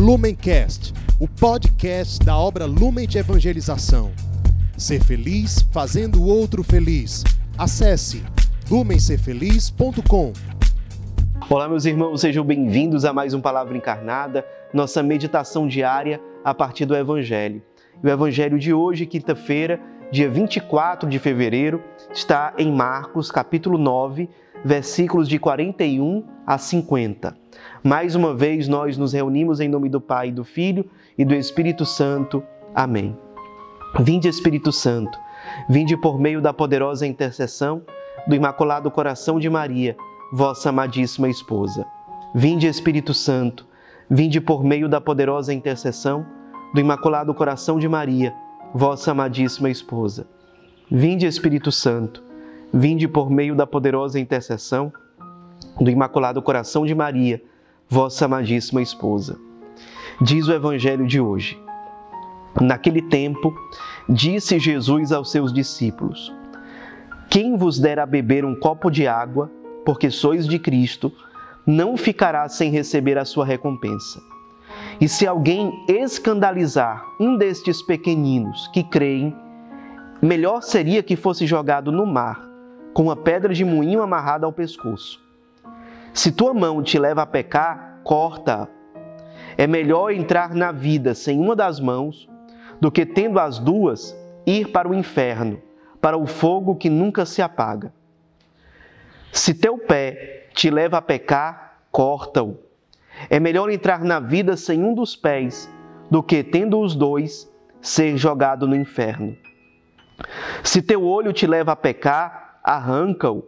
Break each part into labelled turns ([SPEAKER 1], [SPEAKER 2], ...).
[SPEAKER 1] Lumencast, o podcast da obra Lumen de Evangelização. Ser feliz fazendo o outro feliz. Acesse lumencerfeliz.com.
[SPEAKER 2] Olá, meus irmãos, sejam bem-vindos a mais um Palavra Encarnada, nossa meditação diária a partir do Evangelho. E o Evangelho de hoje, quinta-feira, dia 24 de fevereiro, está em Marcos, capítulo 9, versículos de 41 a 50. Mais uma vez nós nos reunimos em nome do Pai, do Filho e do Espírito Santo. Amém. Vinde, Espírito Santo, vinde por meio da poderosa intercessão do Imaculado Coração de Maria, vossa amadíssima esposa. Vinde, Espírito Santo, vinde por meio da poderosa intercessão do Imaculado Coração de Maria, vossa amadíssima esposa. Vinde, Espírito Santo, vinde por meio da poderosa intercessão do Imaculado Coração de Maria, vossa amadíssima esposa. Diz o Evangelho de hoje. Naquele tempo, disse Jesus aos seus discípulos: Quem vos der a beber um copo de água, porque sois de Cristo, não ficará sem receber a sua recompensa. E se alguém escandalizar um destes pequeninos que creem, melhor seria que fosse jogado no mar, com uma pedra de moinho amarrada ao pescoço. Se tua mão te leva a pecar, corta. É melhor entrar na vida sem uma das mãos do que tendo as duas ir para o inferno, para o fogo que nunca se apaga. Se teu pé te leva a pecar, corta-o. É melhor entrar na vida sem um dos pés do que tendo os dois ser jogado no inferno. Se teu olho te leva a pecar, arranca-o.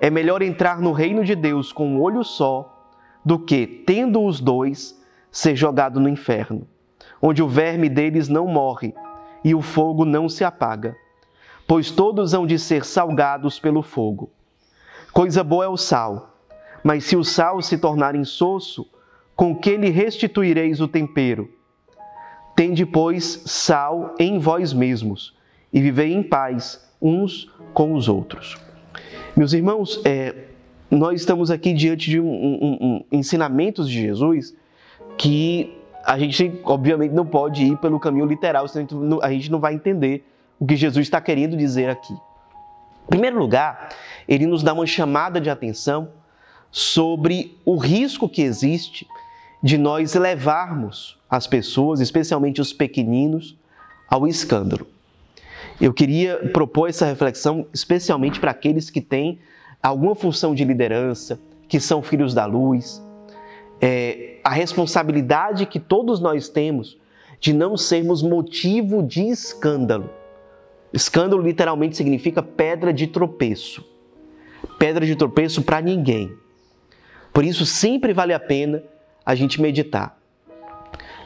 [SPEAKER 2] É melhor entrar no reino de Deus com um olho só do que, tendo os dois, ser jogado no inferno, onde o verme deles não morre e o fogo não se apaga, pois todos hão de ser salgados pelo fogo. Coisa boa é o sal, mas se o sal se tornar insosso, com que lhe restituireis o tempero? Tende, pois, sal em vós mesmos e vivei em paz uns com os outros. Meus irmãos, é, nós estamos aqui diante de um, um, um, ensinamentos de Jesus que a gente, obviamente, não pode ir pelo caminho literal, senão a gente não vai entender o que Jesus está querendo dizer aqui. Em primeiro lugar, ele nos dá uma chamada de atenção sobre o risco que existe de nós levarmos as pessoas, especialmente os pequeninos, ao escândalo. Eu queria propor essa reflexão especialmente para aqueles que têm alguma função de liderança, que são filhos da luz, é, a responsabilidade que todos nós temos de não sermos motivo de escândalo. Escândalo literalmente significa pedra de tropeço. Pedra de tropeço para ninguém. Por isso, sempre vale a pena a gente meditar.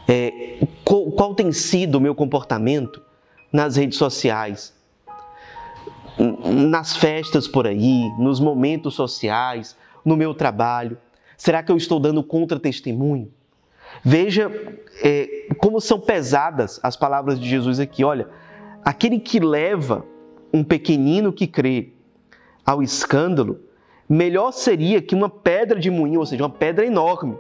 [SPEAKER 2] É, qual, qual tem sido o meu comportamento nas redes sociais, nas festas por aí, nos momentos sociais, no meu trabalho? Será que eu estou dando contra-testemunho? Veja é, como são pesadas as palavras de Jesus aqui. Olha, aquele que leva um pequenino que crê ao escândalo, melhor seria que uma pedra de moinho, ou seja, uma pedra enorme,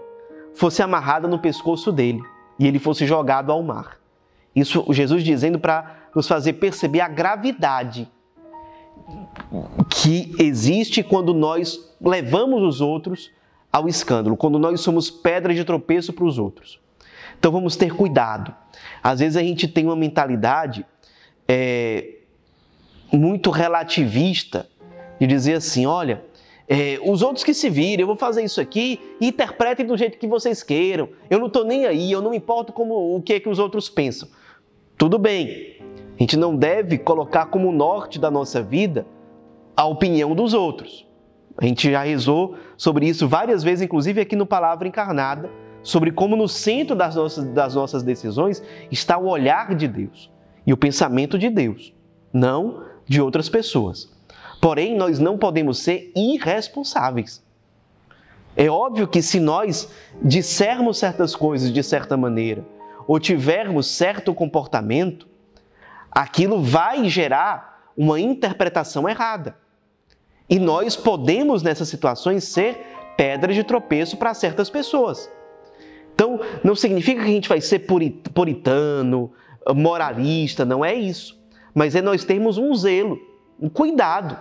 [SPEAKER 2] fosse amarrada no pescoço dele e ele fosse jogado ao mar. Isso Jesus dizendo para nos fazer perceber a gravidade que existe quando nós levamos os outros ao escândalo, quando nós somos pedra de tropeço para os outros. Então vamos ter cuidado. Às vezes a gente tem uma mentalidade é, muito relativista de dizer assim: olha, é, os outros que se virem, eu vou fazer isso aqui interpretem do jeito que vocês queiram. Eu não estou nem aí, eu não importo como o que, é que os outros pensam. Tudo bem, a gente não deve colocar como norte da nossa vida a opinião dos outros. A gente já rezou sobre isso várias vezes, inclusive aqui no Palavra Encarnada, sobre como no centro das nossas, das nossas decisões está o olhar de Deus e o pensamento de Deus, não de outras pessoas. Porém, nós não podemos ser irresponsáveis. É óbvio que se nós dissermos certas coisas de certa maneira, ou tivermos certo comportamento, aquilo vai gerar uma interpretação errada. E nós podemos, nessas situações, ser pedras de tropeço para certas pessoas. Então, não significa que a gente vai ser puritano, moralista, não é isso. Mas é nós termos um zelo, um cuidado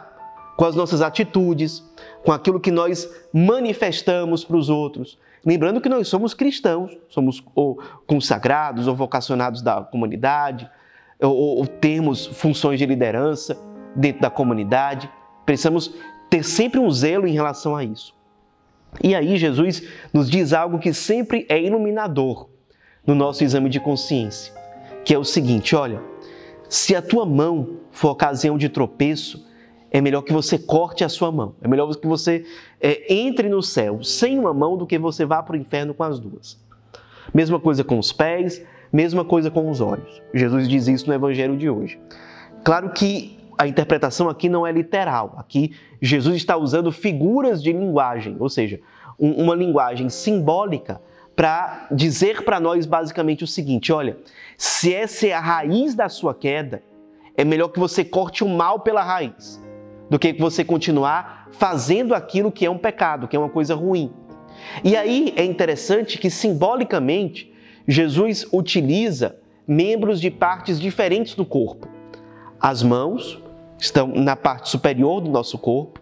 [SPEAKER 2] com as nossas atitudes, com aquilo que nós manifestamos para os outros. Lembrando que nós somos cristãos, somos ou consagrados ou vocacionados da comunidade, ou, ou temos funções de liderança dentro da comunidade. Precisamos ter sempre um zelo em relação a isso. E aí Jesus nos diz algo que sempre é iluminador no nosso exame de consciência, que é o seguinte: olha, se a tua mão for ocasião de tropeço, é melhor que você corte a sua mão. É melhor que você é, entre no céu sem uma mão do que você vá para o inferno com as duas. Mesma coisa com os pés, mesma coisa com os olhos. Jesus diz isso no Evangelho de hoje. Claro que a interpretação aqui não é literal. Aqui Jesus está usando figuras de linguagem, ou seja, um, uma linguagem simbólica para dizer para nós basicamente o seguinte: olha, se essa é a raiz da sua queda, é melhor que você corte o mal pela raiz do que você continuar fazendo aquilo que é um pecado, que é uma coisa ruim. E aí é interessante que simbolicamente Jesus utiliza membros de partes diferentes do corpo. As mãos estão na parte superior do nosso corpo,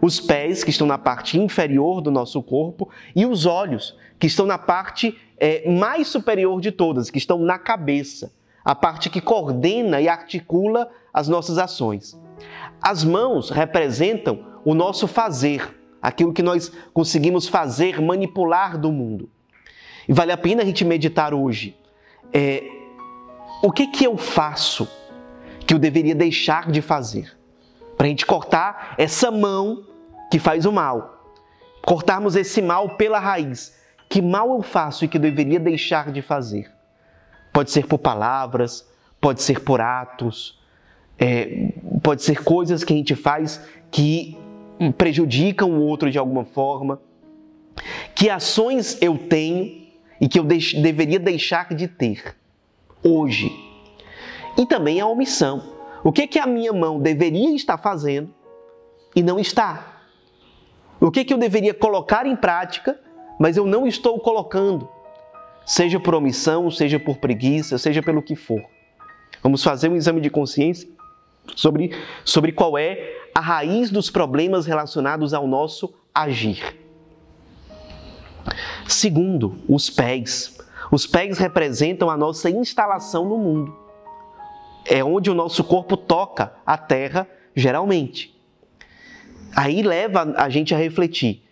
[SPEAKER 2] os pés, que estão na parte inferior do nosso corpo, e os olhos, que estão na parte é, mais superior de todas, que estão na cabeça, a parte que coordena e articula as nossas ações. As mãos representam o nosso fazer, aquilo que nós conseguimos fazer, manipular do mundo. E vale a pena a gente meditar hoje. É, o que, que eu faço que eu deveria deixar de fazer? Para a gente cortar essa mão que faz o mal. Cortarmos esse mal pela raiz. Que mal eu faço e que eu deveria deixar de fazer? Pode ser por palavras, pode ser por atos, é, pode ser coisas que a gente faz que prejudicam o outro de alguma forma. Que ações eu tenho e que eu deix deveria deixar de ter hoje. E também a omissão. O que, que a minha mão deveria estar fazendo e não está? O que, que eu deveria colocar em prática, mas eu não estou colocando? Seja por omissão, seja por preguiça, seja pelo que for. Vamos fazer um exame de consciência sobre, sobre qual é a raiz dos problemas relacionados ao nosso agir. Segundo, os pés. Os pés representam a nossa instalação no mundo. É onde o nosso corpo toca a terra, geralmente. Aí leva a gente a refletir: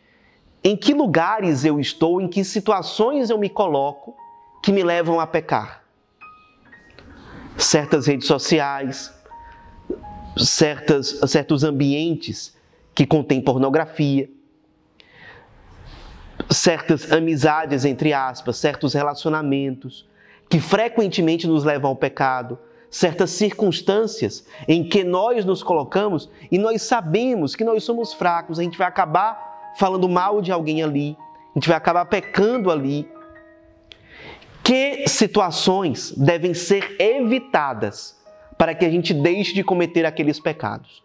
[SPEAKER 2] em que lugares eu estou, em que situações eu me coloco que me levam a pecar? Certas redes sociais, certas, certos ambientes que contêm pornografia, certas amizades, entre aspas, certos relacionamentos que frequentemente nos levam ao pecado, certas circunstâncias em que nós nos colocamos e nós sabemos que nós somos fracos, a gente vai acabar falando mal de alguém ali, a gente vai acabar pecando ali. Que situações devem ser evitadas para que a gente deixe de cometer aqueles pecados?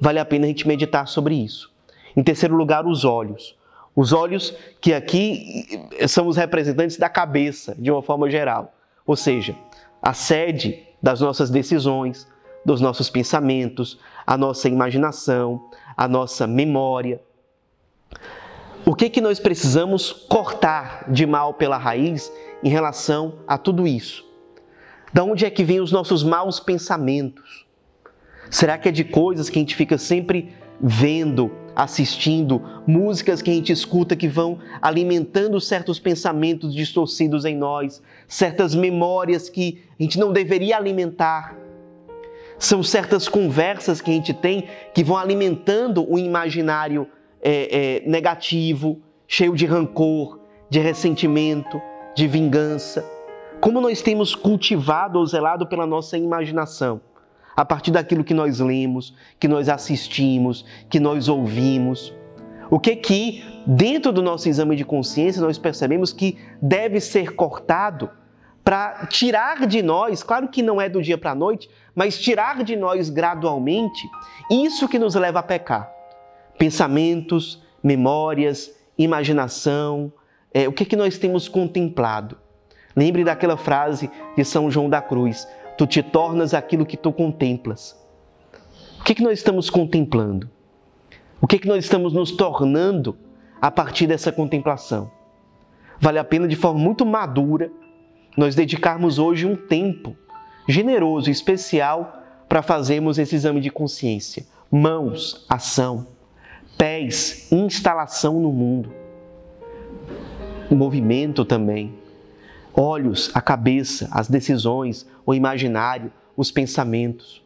[SPEAKER 2] Vale a pena a gente meditar sobre isso. Em terceiro lugar, os olhos. Os olhos que aqui são os representantes da cabeça, de uma forma geral. Ou seja, a sede das nossas decisões, dos nossos pensamentos, a nossa imaginação, a nossa memória. O que que nós precisamos cortar de mal pela raiz em relação a tudo isso? Da onde é que vêm os nossos maus pensamentos? Será que é de coisas que a gente fica sempre vendo, assistindo, músicas que a gente escuta que vão alimentando certos pensamentos distorcidos em nós, certas memórias que a gente não deveria alimentar. São certas conversas que a gente tem que vão alimentando o imaginário é, é, negativo, cheio de rancor, de ressentimento, de vingança. Como nós temos cultivado ou zelado pela nossa imaginação? A partir daquilo que nós lemos, que nós assistimos, que nós ouvimos. O que que dentro do nosso exame de consciência nós percebemos que deve ser cortado para tirar de nós, claro que não é do dia para a noite, mas tirar de nós gradualmente isso que nos leva a pecar. Pensamentos, memórias, imaginação, é, o que, que nós temos contemplado. Lembre daquela frase de São João da Cruz: Tu te tornas aquilo que tu contemplas. O que, que nós estamos contemplando? O que, que nós estamos nos tornando a partir dessa contemplação? Vale a pena, de forma muito madura, nós dedicarmos hoje um tempo generoso especial para fazermos esse exame de consciência. Mãos, ação. Pés, instalação no mundo. Movimento também. Olhos, a cabeça, as decisões, o imaginário, os pensamentos.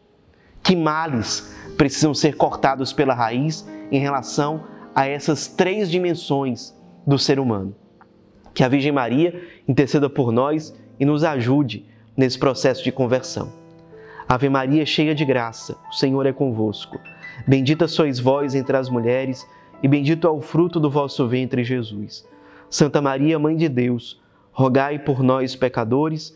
[SPEAKER 2] Que males precisam ser cortados pela raiz em relação a essas três dimensões do ser humano. Que a Virgem Maria interceda por nós e nos ajude nesse processo de conversão. Ave Maria, cheia de graça, o Senhor é convosco. Bendita sois vós entre as mulheres, e bendito é o fruto do vosso ventre, Jesus. Santa Maria, Mãe de Deus, rogai por nós, pecadores,